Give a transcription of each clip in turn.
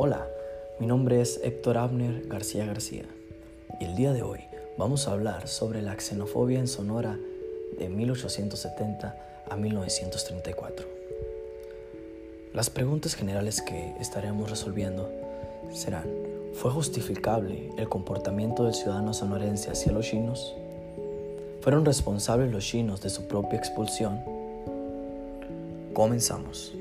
Hola, mi nombre es Héctor Abner García García y el día de hoy vamos a hablar sobre la xenofobia en Sonora de 1870 a 1934. Las preguntas generales que estaremos resolviendo serán, ¿fue justificable el comportamiento del ciudadano sonorense hacia los chinos? ¿Fueron responsables los chinos de su propia expulsión? Comenzamos.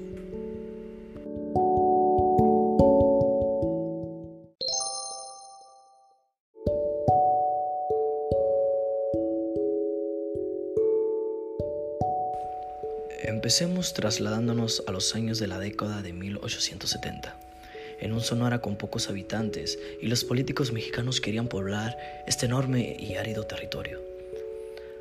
Empecemos trasladándonos a los años de la década de 1870, en un Sonora con pocos habitantes y los políticos mexicanos querían poblar este enorme y árido territorio.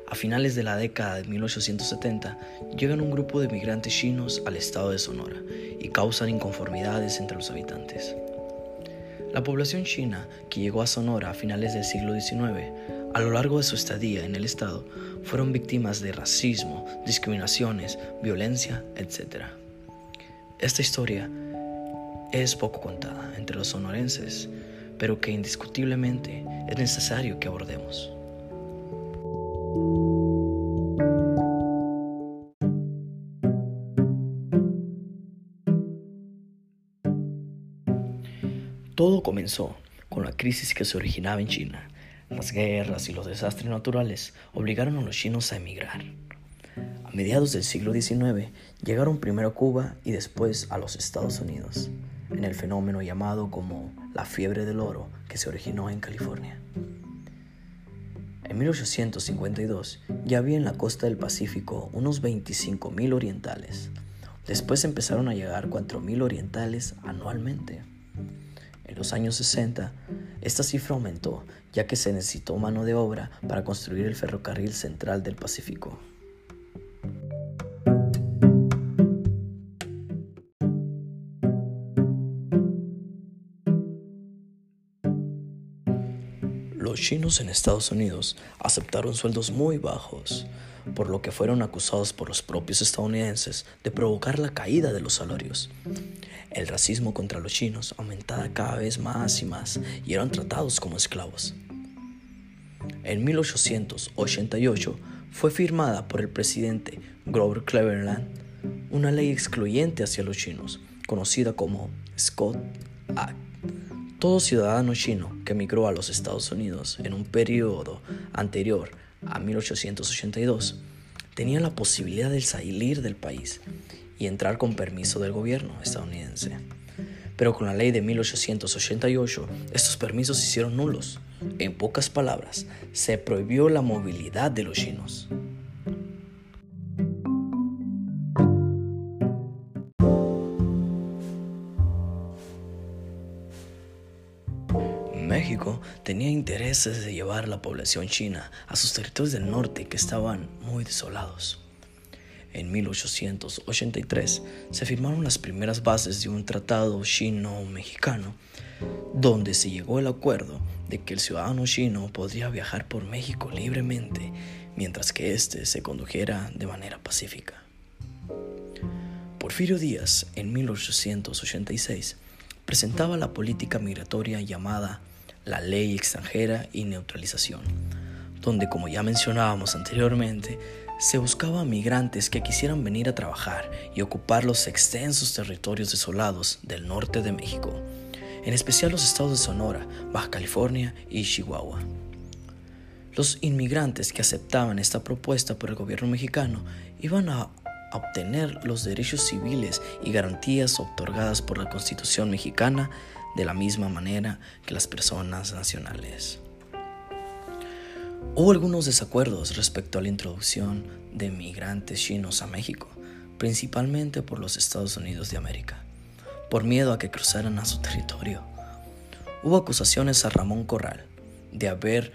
A finales de la década de 1870 llegan un grupo de migrantes chinos al estado de Sonora y causan inconformidades entre los habitantes. La población china que llegó a Sonora a finales del siglo XIX a lo largo de su estadía en el Estado, fueron víctimas de racismo, discriminaciones, violencia, etc. Esta historia es poco contada entre los sonorenses, pero que indiscutiblemente es necesario que abordemos. Todo comenzó con la crisis que se originaba en China las guerras y los desastres naturales obligaron a los chinos a emigrar. A mediados del siglo XIX llegaron primero a Cuba y después a los Estados Unidos, en el fenómeno llamado como la fiebre del oro que se originó en California. En 1852 ya había en la costa del Pacífico unos 25.000 orientales. Después empezaron a llegar 4.000 orientales anualmente. En los años 60, esta cifra aumentó ya que se necesitó mano de obra para construir el ferrocarril central del Pacífico. Los chinos en Estados Unidos aceptaron sueldos muy bajos, por lo que fueron acusados por los propios estadounidenses de provocar la caída de los salarios. El racismo contra los chinos aumentaba cada vez más y más y eran tratados como esclavos. En 1888 fue firmada por el presidente Grover Cleveland una ley excluyente hacia los chinos, conocida como Scott Act. Todo ciudadano chino que emigró a los Estados Unidos en un periodo anterior a 1882 tenía la posibilidad de salir del país y entrar con permiso del gobierno estadounidense. Pero con la ley de 1888, estos permisos se hicieron nulos. En pocas palabras, se prohibió la movilidad de los chinos. México tenía intereses de llevar la población china a sus territorios del norte que estaban muy desolados. En 1883 se firmaron las primeras bases de un tratado chino-mexicano, donde se llegó el acuerdo de que el ciudadano chino podría viajar por México libremente mientras que éste se condujera de manera pacífica. Porfirio Díaz, en 1886, presentaba la política migratoria llamada la Ley extranjera y neutralización, donde, como ya mencionábamos anteriormente, se buscaba migrantes que quisieran venir a trabajar y ocupar los extensos territorios desolados del norte de México, en especial los estados de Sonora, Baja California y Chihuahua. Los inmigrantes que aceptaban esta propuesta por el gobierno mexicano iban a obtener los derechos civiles y garantías otorgadas por la Constitución mexicana de la misma manera que las personas nacionales. Hubo algunos desacuerdos respecto a la introducción de migrantes chinos a México, principalmente por los Estados Unidos de América, por miedo a que cruzaran a su territorio. Hubo acusaciones a Ramón Corral de haber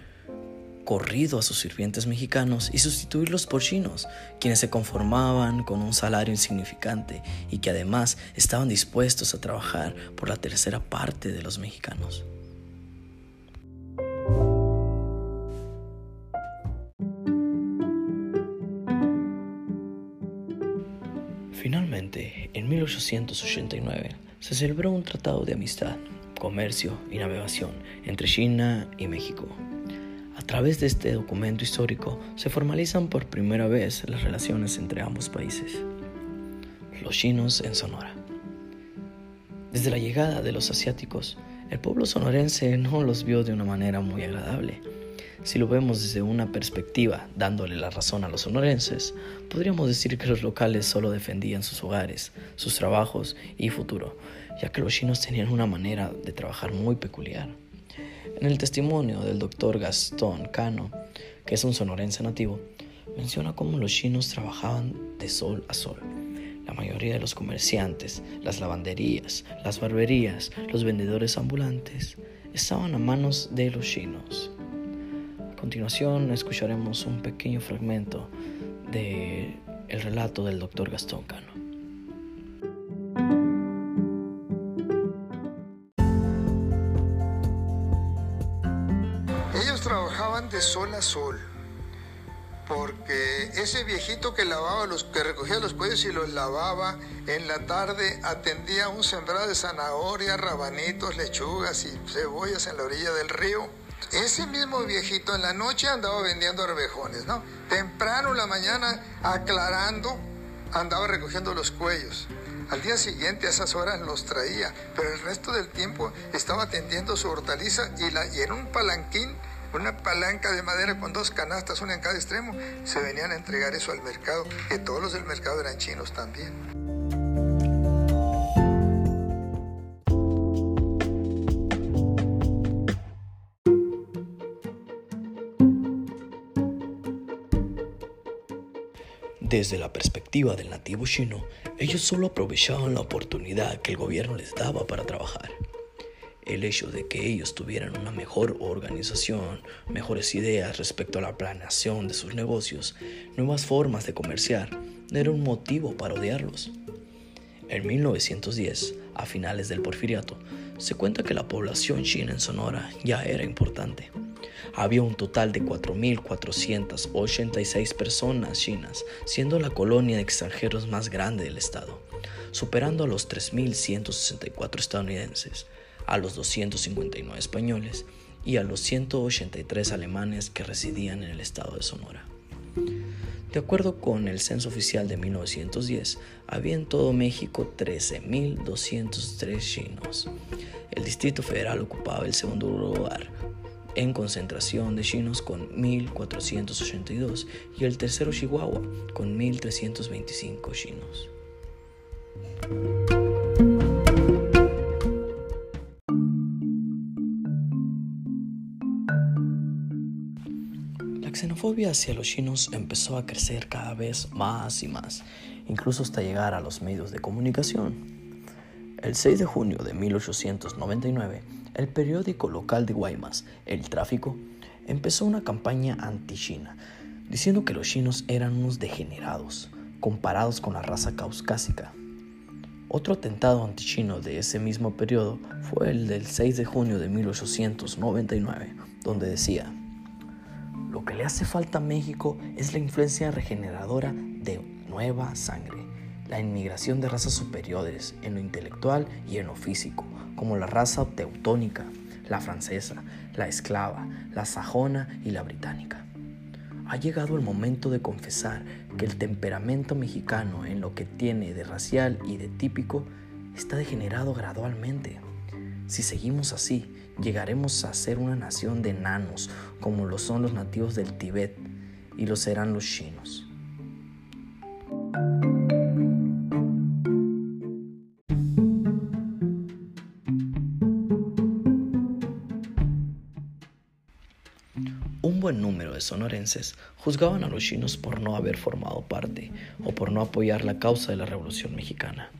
corrido a sus sirvientes mexicanos y sustituirlos por chinos, quienes se conformaban con un salario insignificante y que además estaban dispuestos a trabajar por la tercera parte de los mexicanos. 1889, se celebró un tratado de amistad, comercio y navegación entre China y México. A través de este documento histórico se formalizan por primera vez las relaciones entre ambos países. Los chinos en Sonora. Desde la llegada de los asiáticos, el pueblo sonorense no los vio de una manera muy agradable. Si lo vemos desde una perspectiva, dándole la razón a los sonorenses, podríamos decir que los locales solo defendían sus hogares, sus trabajos y futuro, ya que los chinos tenían una manera de trabajar muy peculiar. En el testimonio del doctor Gastón Cano, que es un sonorense nativo, menciona cómo los chinos trabajaban de sol a sol. La mayoría de los comerciantes, las lavanderías, las barberías, los vendedores ambulantes estaban a manos de los chinos. A continuación escucharemos un pequeño fragmento del el relato del doctor Gastón Cano. de sol a sol, porque ese viejito que lavaba los, que recogía los cuellos y los lavaba en la tarde atendía un sembrado de zanahoria, rabanitos, lechugas y cebollas en la orilla del río. Ese mismo viejito en la noche andaba vendiendo arvejones, ¿no? Temprano en la mañana, aclarando, andaba recogiendo los cuellos. Al día siguiente a esas horas los traía, pero el resto del tiempo estaba atendiendo su hortaliza y, la, y en un palanquín una palanca de madera con dos canastas, una en cada extremo, se venían a entregar eso al mercado, que todos los del mercado eran chinos también. Desde la perspectiva del nativo chino, ellos solo aprovechaban la oportunidad que el gobierno les daba para trabajar. El hecho de que ellos tuvieran una mejor organización, mejores ideas respecto a la planeación de sus negocios, nuevas formas de comerciar, era un motivo para odiarlos. En 1910, a finales del porfiriato, se cuenta que la población china en Sonora ya era importante. Había un total de 4.486 personas chinas, siendo la colonia de extranjeros más grande del estado, superando a los 3.164 estadounidenses a los 259 españoles y a los 183 alemanes que residían en el estado de Sonora. De acuerdo con el censo oficial de 1910, había en todo México 13.203 chinos. El Distrito Federal ocupaba el segundo lugar en concentración de chinos con 1.482 y el tercero Chihuahua con 1.325 chinos. xenofobia hacia los chinos empezó a crecer cada vez más y más, incluso hasta llegar a los medios de comunicación. El 6 de junio de 1899, el periódico local de Guaymas, El Tráfico, empezó una campaña anti-China, diciendo que los chinos eran unos degenerados, comparados con la raza caucásica. Otro atentado anti-chino de ese mismo periodo fue el del 6 de junio de 1899, donde decía, lo que le hace falta a México es la influencia regeneradora de nueva sangre, la inmigración de razas superiores en lo intelectual y en lo físico, como la raza teutónica, la francesa, la esclava, la sajona y la británica. Ha llegado el momento de confesar que el temperamento mexicano en lo que tiene de racial y de típico está degenerado gradualmente. Si seguimos así, llegaremos a ser una nación de enanos como lo son los nativos del Tíbet y lo serán los chinos. Sonorenses juzgaban a los chinos por no haber formado parte o por no apoyar la causa de la Revolución Mexicana.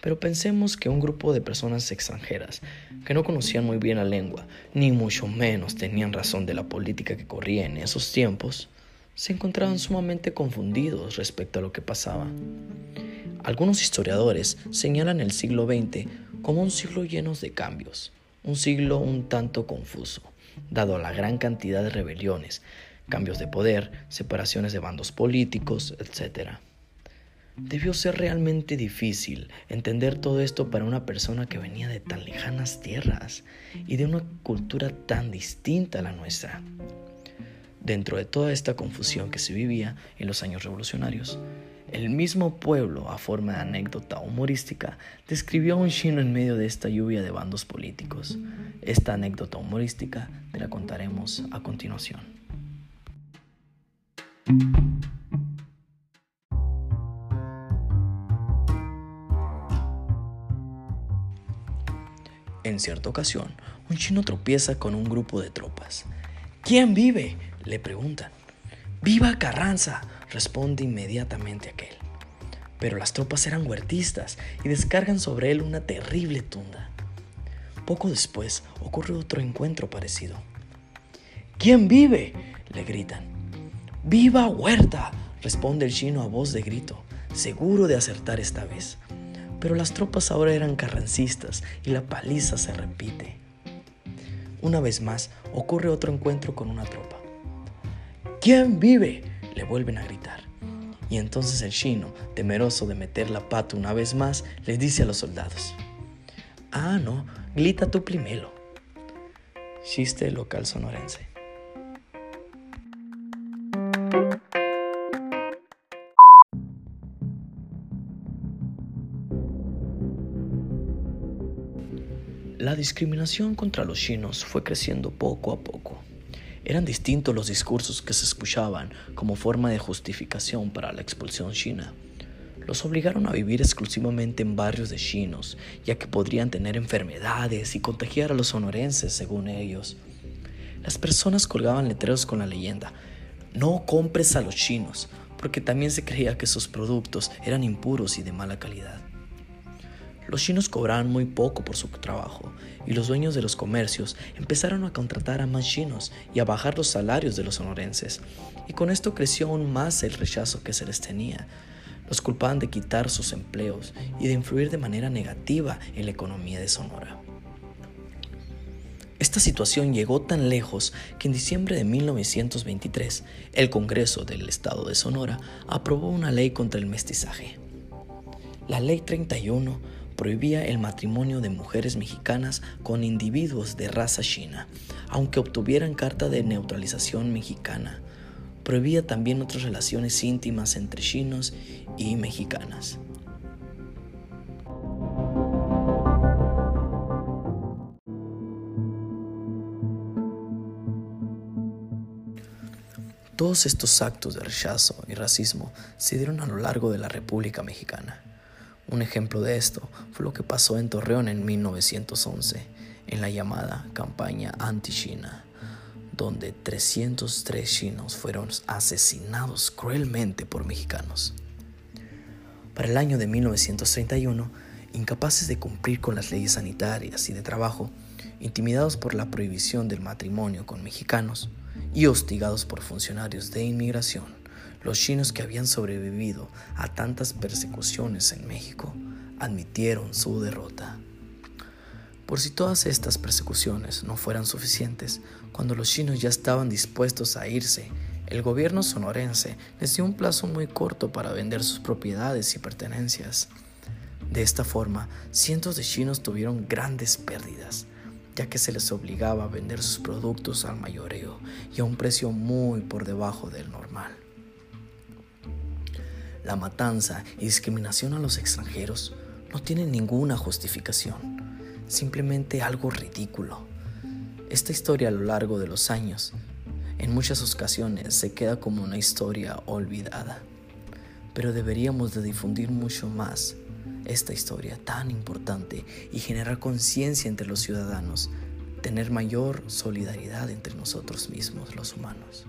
Pero pensemos que un grupo de personas extranjeras que no conocían muy bien la lengua, ni mucho menos tenían razón de la política que corría en esos tiempos, se encontraban sumamente confundidos respecto a lo que pasaba. Algunos historiadores señalan el siglo XX como un siglo lleno de cambios, un siglo un tanto confuso, dado la gran cantidad de rebeliones, cambios de poder, separaciones de bandos políticos, etc. Debió ser realmente difícil entender todo esto para una persona que venía de tan lejanas tierras y de una cultura tan distinta a la nuestra. Dentro de toda esta confusión que se vivía en los años revolucionarios, el mismo pueblo, a forma de anécdota humorística, describió a un chino en medio de esta lluvia de bandos políticos. Esta anécdota humorística te la contaremos a continuación. En cierta ocasión, un chino tropieza con un grupo de tropas. ¿Quién vive? le preguntan. ¡Viva Carranza! responde inmediatamente aquel. Pero las tropas eran huertistas y descargan sobre él una terrible tunda. Poco después ocurre otro encuentro parecido. ¿Quién vive? le gritan. ¡Viva Huerta! responde el chino a voz de grito, seguro de acertar esta vez. Pero las tropas ahora eran carrancistas y la paliza se repite. Una vez más ocurre otro encuentro con una tropa. ¿Quién vive? le vuelven a gritar. Y entonces el chino, temeroso de meter la pata una vez más, les dice a los soldados, Ah, no, grita tú primero. Chiste local sonorense. La discriminación contra los chinos fue creciendo poco a poco. Eran distintos los discursos que se escuchaban como forma de justificación para la expulsión china. Los obligaron a vivir exclusivamente en barrios de chinos, ya que podrían tener enfermedades y contagiar a los sonorenses, según ellos. Las personas colgaban letreros con la leyenda, no compres a los chinos, porque también se creía que sus productos eran impuros y de mala calidad. Los chinos cobraban muy poco por su trabajo y los dueños de los comercios empezaron a contratar a más chinos y a bajar los salarios de los sonorenses. Y con esto creció aún más el rechazo que se les tenía. Los culpaban de quitar sus empleos y de influir de manera negativa en la economía de Sonora. Esta situación llegó tan lejos que en diciembre de 1923 el Congreso del Estado de Sonora aprobó una ley contra el mestizaje. La Ley 31 prohibía el matrimonio de mujeres mexicanas con individuos de raza china, aunque obtuvieran carta de neutralización mexicana. Prohibía también otras relaciones íntimas entre chinos y mexicanas. Todos estos actos de rechazo y racismo se dieron a lo largo de la República Mexicana. Un ejemplo de esto fue lo que pasó en Torreón en 1911, en la llamada campaña anti-China, donde 303 chinos fueron asesinados cruelmente por mexicanos. Para el año de 1931, incapaces de cumplir con las leyes sanitarias y de trabajo, intimidados por la prohibición del matrimonio con mexicanos y hostigados por funcionarios de inmigración, los chinos que habían sobrevivido a tantas persecuciones en México admitieron su derrota. Por si todas estas persecuciones no fueran suficientes, cuando los chinos ya estaban dispuestos a irse, el gobierno sonorense les dio un plazo muy corto para vender sus propiedades y pertenencias. De esta forma, cientos de chinos tuvieron grandes pérdidas, ya que se les obligaba a vender sus productos al mayoreo y a un precio muy por debajo del normal la matanza y discriminación a los extranjeros no tienen ninguna justificación, simplemente algo ridículo. Esta historia a lo largo de los años, en muchas ocasiones se queda como una historia olvidada, pero deberíamos de difundir mucho más esta historia tan importante y generar conciencia entre los ciudadanos, tener mayor solidaridad entre nosotros mismos, los humanos.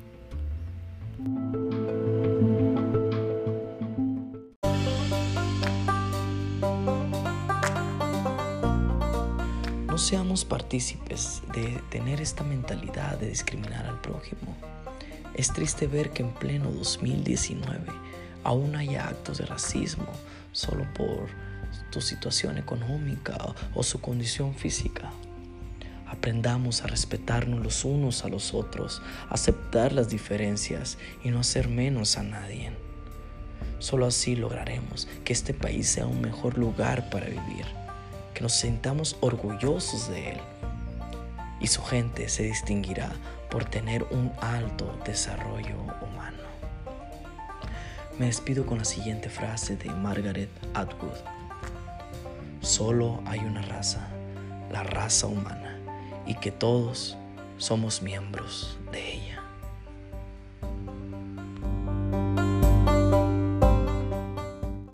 No seamos partícipes de tener esta mentalidad de discriminar al prójimo. Es triste ver que en pleno 2019 aún haya actos de racismo solo por tu situación económica o su condición física. Aprendamos a respetarnos los unos a los otros, aceptar las diferencias y no hacer menos a nadie. Solo así lograremos que este país sea un mejor lugar para vivir, que nos sintamos orgullosos de él y su gente se distinguirá por tener un alto desarrollo humano. Me despido con la siguiente frase de Margaret Atwood. Solo hay una raza, la raza humana, y que todos somos miembros de ella.